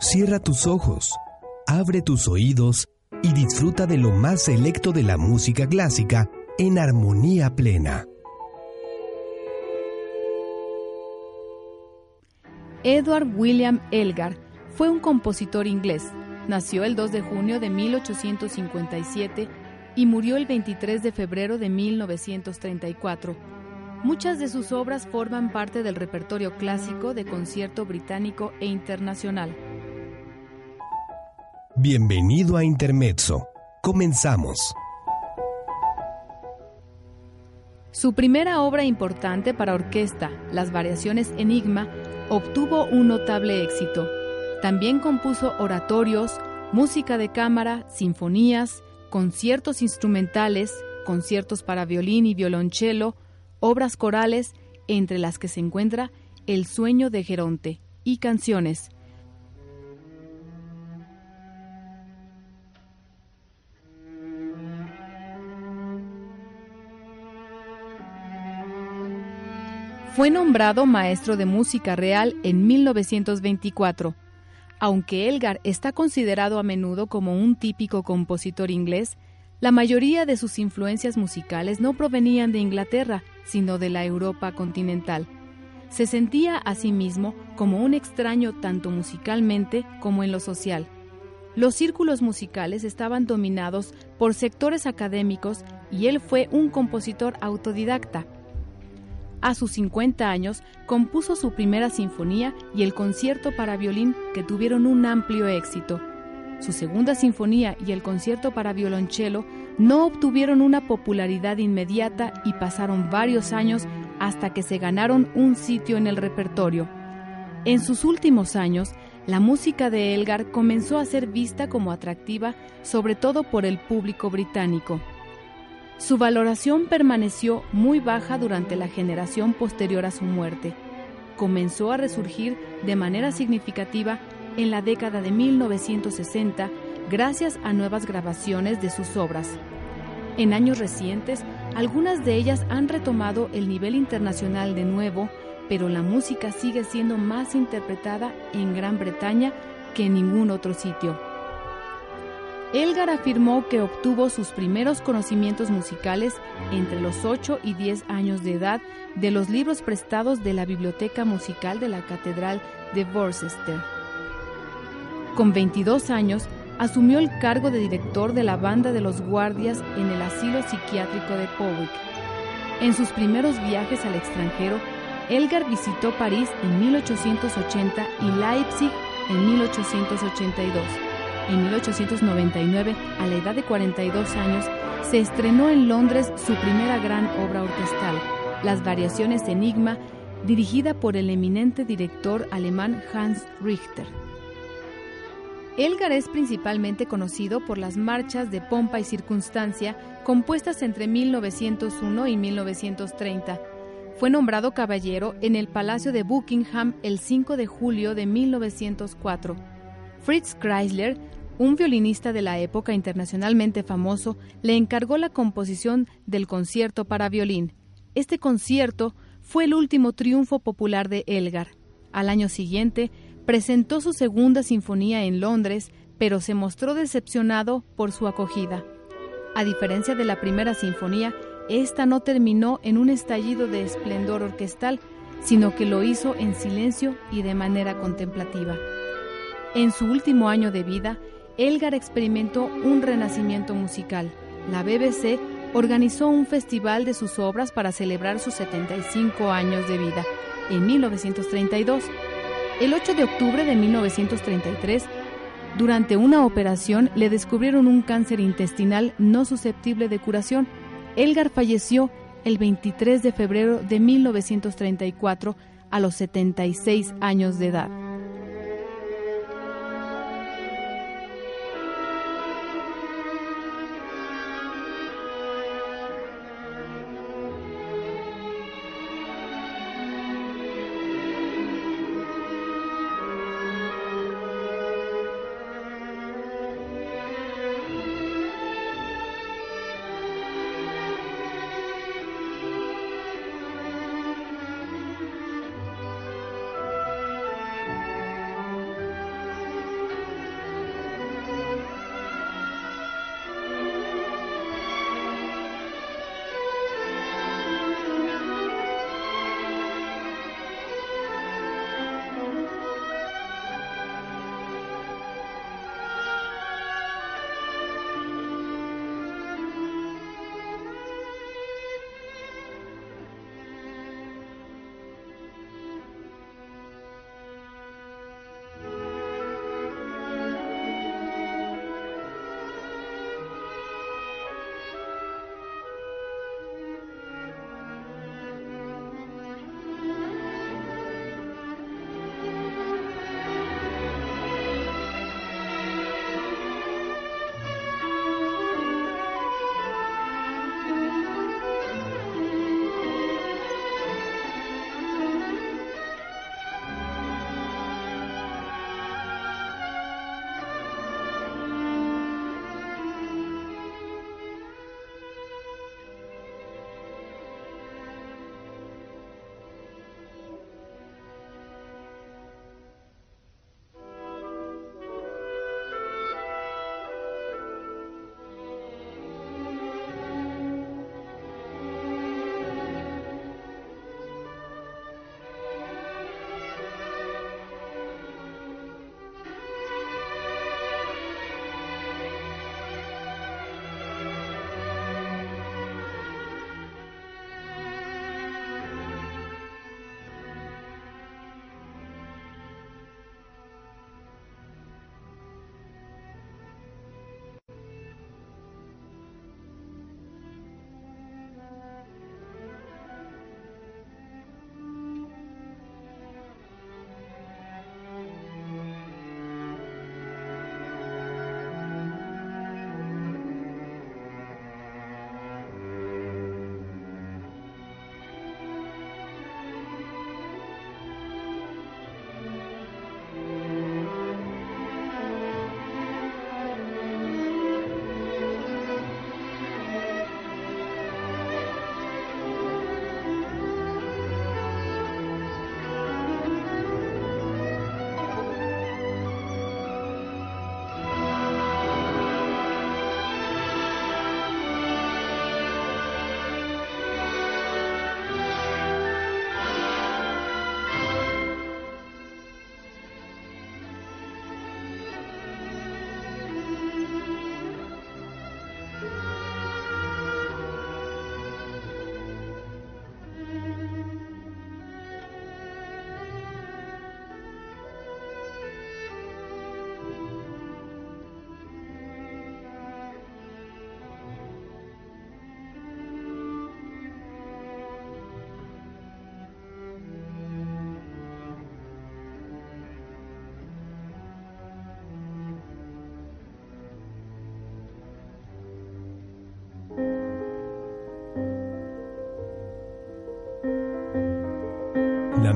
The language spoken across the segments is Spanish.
Cierra tus ojos, abre tus oídos y disfruta de lo más selecto de la música clásica en armonía plena. Edward William Elgar fue un compositor inglés. Nació el 2 de junio de 1857 y murió el 23 de febrero de 1934. Muchas de sus obras forman parte del repertorio clásico de concierto británico e internacional. Bienvenido a Intermezzo. Comenzamos. Su primera obra importante para orquesta, Las Variaciones Enigma, obtuvo un notable éxito. También compuso oratorios, música de cámara, sinfonías, conciertos instrumentales, conciertos para violín y violonchelo, obras corales, entre las que se encuentra El sueño de Geronte, y canciones. Fue nombrado maestro de música real en 1924. Aunque Elgar está considerado a menudo como un típico compositor inglés, la mayoría de sus influencias musicales no provenían de Inglaterra, sino de la Europa continental. Se sentía a sí mismo como un extraño tanto musicalmente como en lo social. Los círculos musicales estaban dominados por sectores académicos y él fue un compositor autodidacta. A sus 50 años compuso su primera sinfonía y el concierto para violín que tuvieron un amplio éxito. Su segunda sinfonía y el concierto para violonchelo no obtuvieron una popularidad inmediata y pasaron varios años hasta que se ganaron un sitio en el repertorio. En sus últimos años, la música de Elgar comenzó a ser vista como atractiva, sobre todo por el público británico. Su valoración permaneció muy baja durante la generación posterior a su muerte. Comenzó a resurgir de manera significativa en la década de 1960 gracias a nuevas grabaciones de sus obras. En años recientes, algunas de ellas han retomado el nivel internacional de nuevo, pero la música sigue siendo más interpretada en Gran Bretaña que en ningún otro sitio. Elgar afirmó que obtuvo sus primeros conocimientos musicales entre los 8 y 10 años de edad de los libros prestados de la Biblioteca Musical de la Catedral de Worcester. Con 22 años, asumió el cargo de director de la banda de los guardias en el asilo psiquiátrico de Powick. En sus primeros viajes al extranjero, Elgar visitó París en 1880 y Leipzig en 1882 en 1899, a la edad de 42 años, se estrenó en Londres su primera gran obra orquestal, Las Variaciones Enigma, dirigida por el eminente director alemán Hans Richter. Elgar es principalmente conocido por las marchas de pompa y circunstancia compuestas entre 1901 y 1930. Fue nombrado caballero en el Palacio de Buckingham el 5 de julio de 1904. Fritz Chrysler un violinista de la época internacionalmente famoso le encargó la composición del concierto para violín. Este concierto fue el último triunfo popular de Elgar. Al año siguiente, presentó su segunda sinfonía en Londres, pero se mostró decepcionado por su acogida. A diferencia de la primera sinfonía, esta no terminó en un estallido de esplendor orquestal, sino que lo hizo en silencio y de manera contemplativa. En su último año de vida, Elgar experimentó un renacimiento musical. La BBC organizó un festival de sus obras para celebrar sus 75 años de vida en 1932. El 8 de octubre de 1933, durante una operación le descubrieron un cáncer intestinal no susceptible de curación. Elgar falleció el 23 de febrero de 1934 a los 76 años de edad.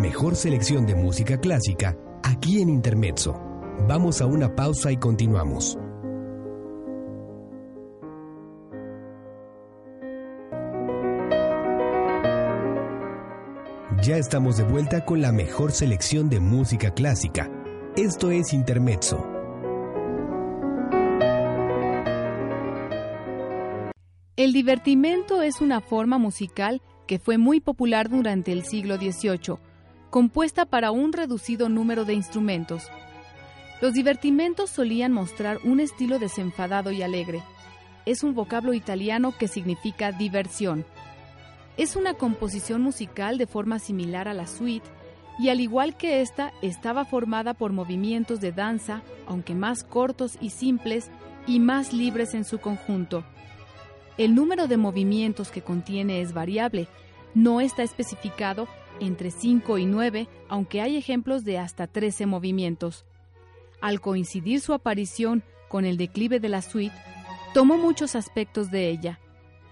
Mejor selección de música clásica aquí en Intermezzo. Vamos a una pausa y continuamos. Ya estamos de vuelta con la mejor selección de música clásica. Esto es Intermezzo. El divertimento es una forma musical que fue muy popular durante el siglo XVIII, compuesta para un reducido número de instrumentos. Los divertimentos solían mostrar un estilo desenfadado y alegre. Es un vocablo italiano que significa diversión. Es una composición musical de forma similar a la suite y al igual que esta estaba formada por movimientos de danza, aunque más cortos y simples y más libres en su conjunto. El número de movimientos que contiene es variable, no está especificado entre 5 y 9, aunque hay ejemplos de hasta 13 movimientos. Al coincidir su aparición con el declive de la suite, tomó muchos aspectos de ella.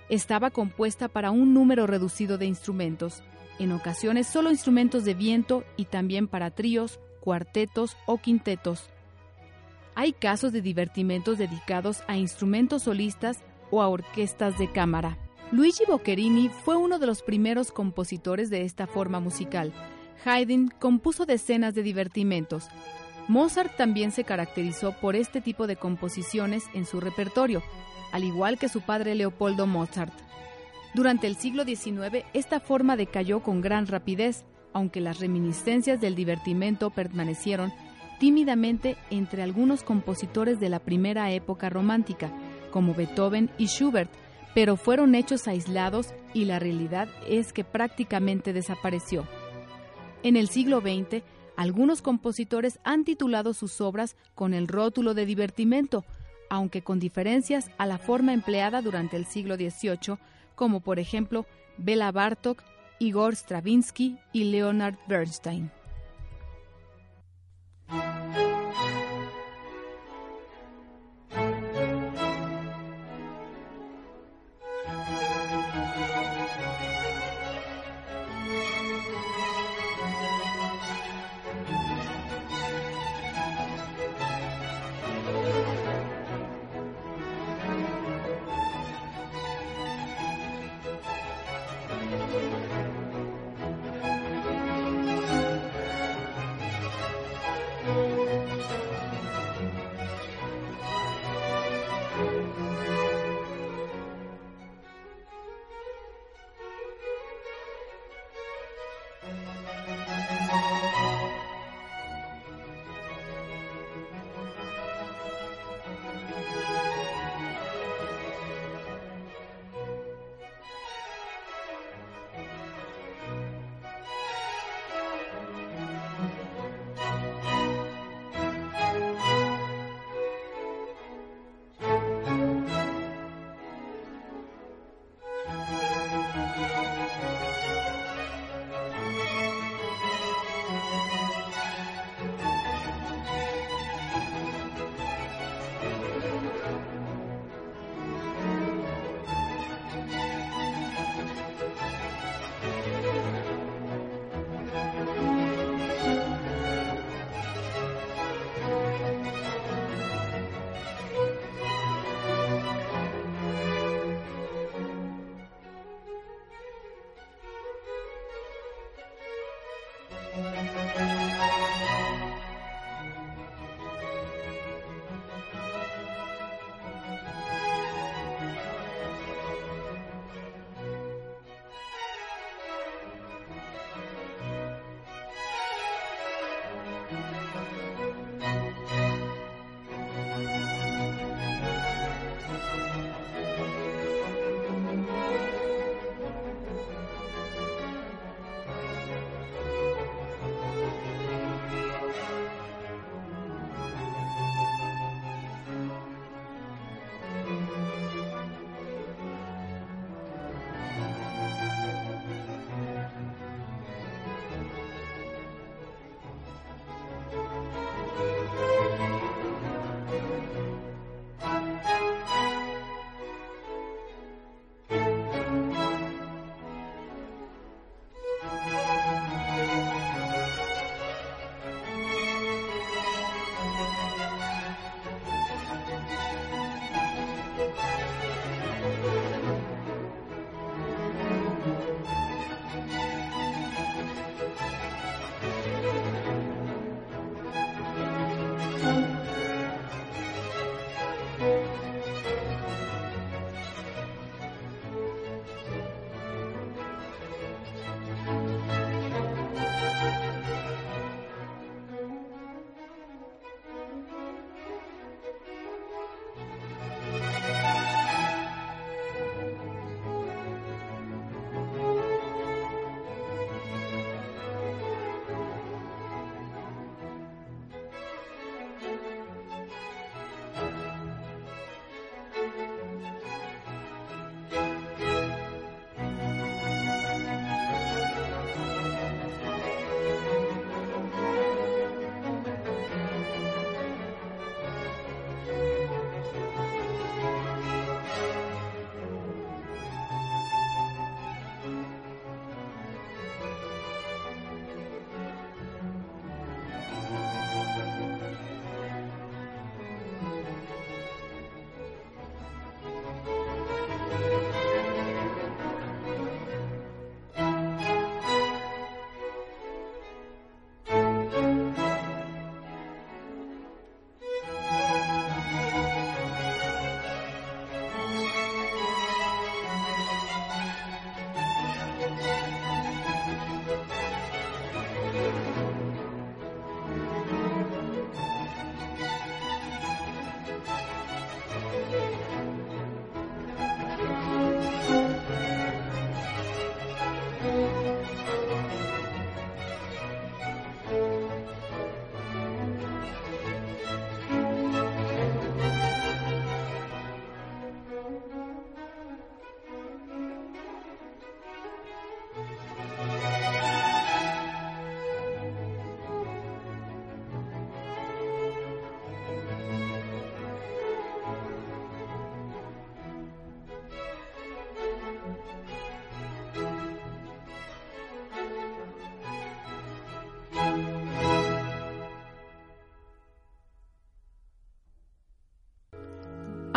Estaba compuesta para un número reducido de instrumentos, en ocasiones solo instrumentos de viento y también para tríos, cuartetos o quintetos. Hay casos de divertimentos dedicados a instrumentos solistas o a orquestas de cámara. Luigi Boccherini fue uno de los primeros compositores de esta forma musical. Haydn compuso decenas de divertimentos. Mozart también se caracterizó por este tipo de composiciones en su repertorio, al igual que su padre Leopoldo Mozart. Durante el siglo XIX, esta forma decayó con gran rapidez, aunque las reminiscencias del divertimento permanecieron tímidamente entre algunos compositores de la primera época romántica, como Beethoven y Schubert, pero fueron hechos aislados y la realidad es que prácticamente desapareció. En el siglo XX, algunos compositores han titulado sus obras con el rótulo de divertimento, aunque con diferencias a la forma empleada durante el siglo XVIII, como por ejemplo Bela Bartok, Igor Stravinsky y Leonard Bernstein.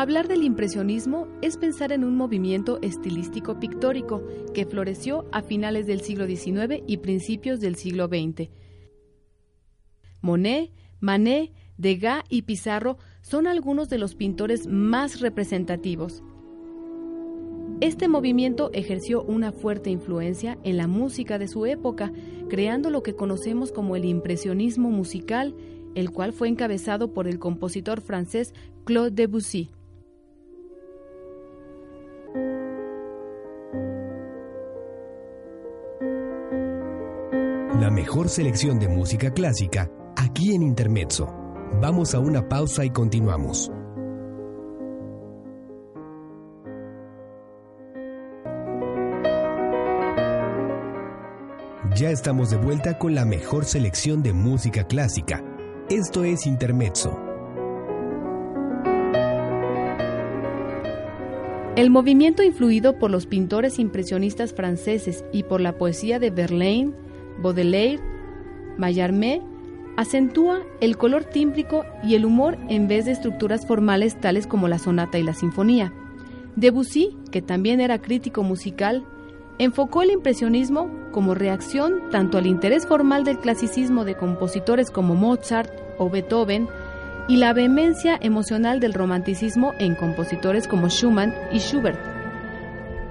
Hablar del impresionismo es pensar en un movimiento estilístico pictórico que floreció a finales del siglo XIX y principios del siglo XX. Monet, Manet, Degas y Pizarro son algunos de los pintores más representativos. Este movimiento ejerció una fuerte influencia en la música de su época, creando lo que conocemos como el impresionismo musical, el cual fue encabezado por el compositor francés Claude Debussy. La mejor selección de música clásica aquí en Intermezzo. Vamos a una pausa y continuamos. Ya estamos de vuelta con la mejor selección de música clásica. Esto es Intermezzo. El movimiento influido por los pintores impresionistas franceses y por la poesía de Verlaine, Baudelaire, Mallarmé, acentúa el color tímbrico y el humor en vez de estructuras formales tales como la sonata y la sinfonía. Debussy, que también era crítico musical, enfocó el impresionismo como reacción tanto al interés formal del clasicismo de compositores como Mozart o Beethoven y la vehemencia emocional del romanticismo en compositores como Schumann y Schubert.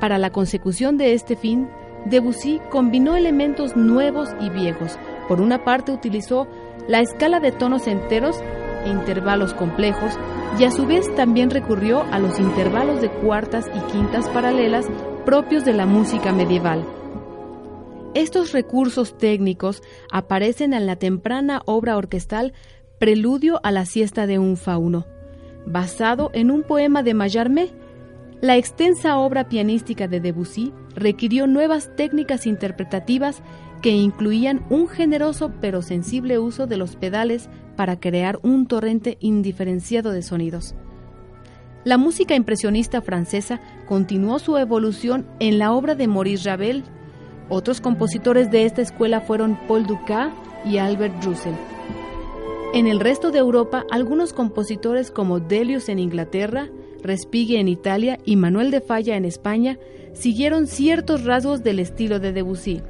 Para la consecución de este fin, Debussy combinó elementos nuevos y viejos. Por una parte utilizó la escala de tonos enteros e intervalos complejos y a su vez también recurrió a los intervalos de cuartas y quintas paralelas propios de la música medieval. Estos recursos técnicos aparecen en la temprana obra orquestal Preludio a la siesta de un fauno, basado en un poema de Mallarmé. La extensa obra pianística de Debussy requirió nuevas técnicas interpretativas que incluían un generoso pero sensible uso de los pedales para crear un torrente indiferenciado de sonidos. La música impresionista francesa continuó su evolución en la obra de Maurice Ravel. Otros compositores de esta escuela fueron Paul Dukas y Albert Roussel. En el resto de Europa, algunos compositores como Delius en Inglaterra, Respighi en Italia y Manuel de Falla en España siguieron ciertos rasgos del estilo de Debussy.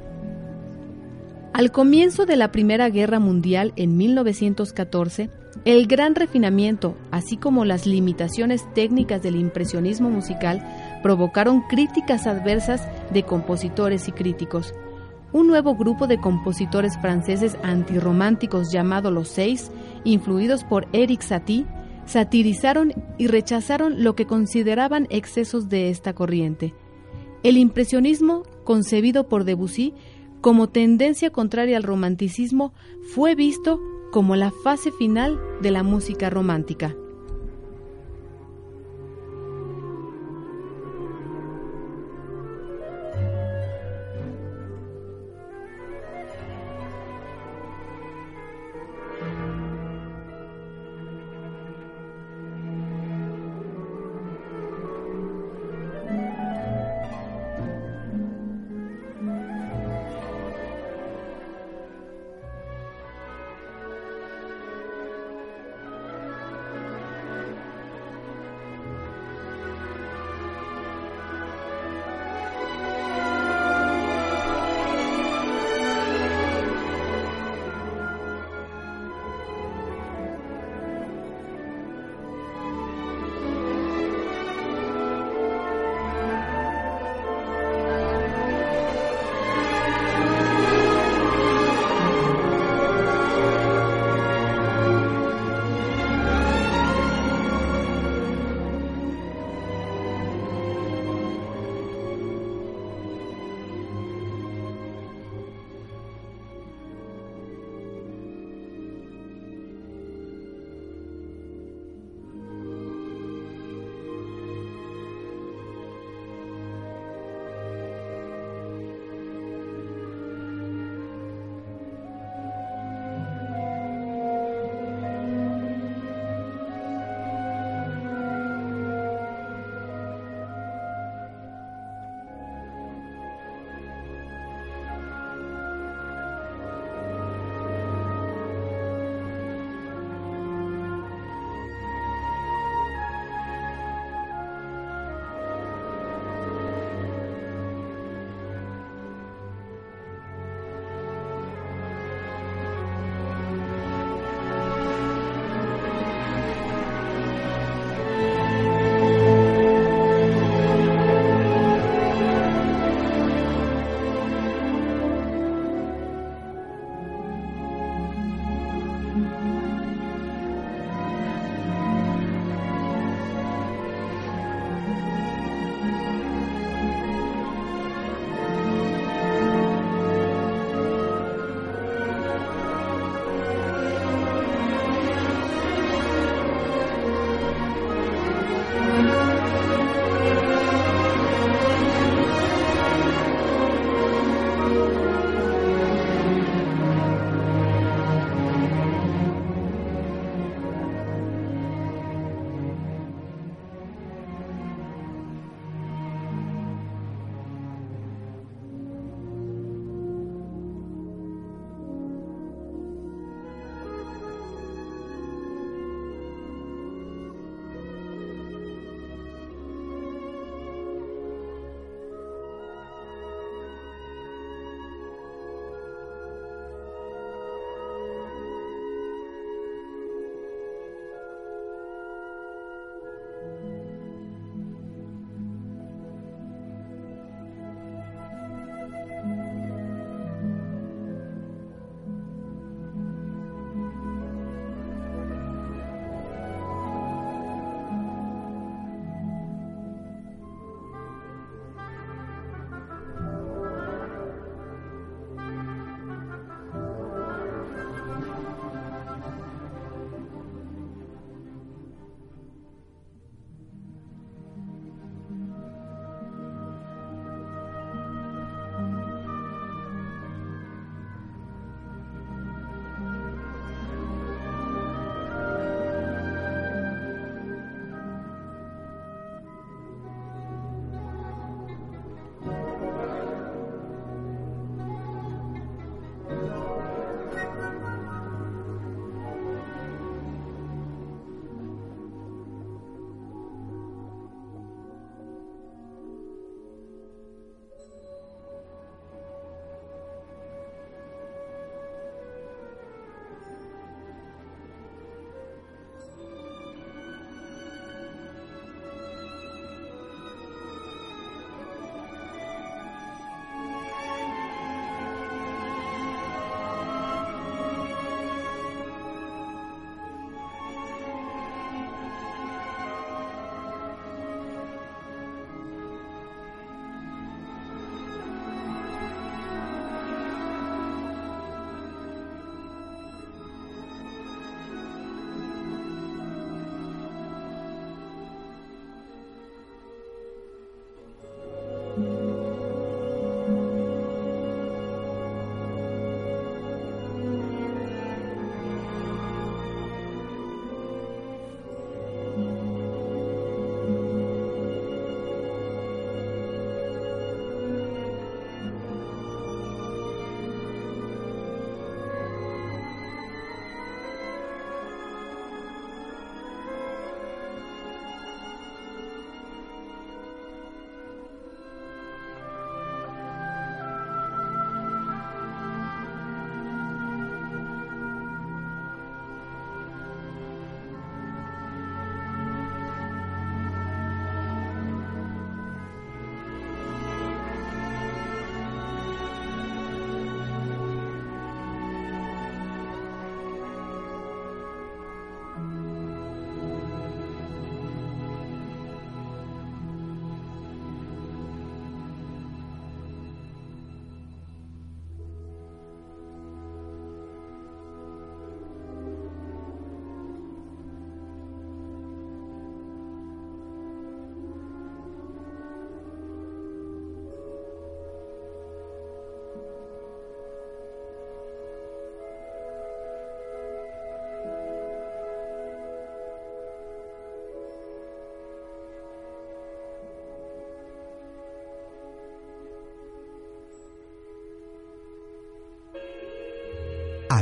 Al comienzo de la Primera Guerra Mundial en 1914, el gran refinamiento, así como las limitaciones técnicas del impresionismo musical, provocaron críticas adversas de compositores y críticos. Un nuevo grupo de compositores franceses antirrománticos llamado Los Seis, influidos por Eric Satie, satirizaron y rechazaron lo que consideraban excesos de esta corriente. El impresionismo, concebido por Debussy, como tendencia contraria al romanticismo, fue visto como la fase final de la música romántica.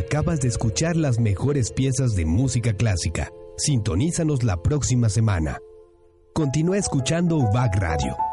Acabas de escuchar las mejores piezas de música clásica. Sintonízanos la próxima semana. Continúa escuchando UBAC Radio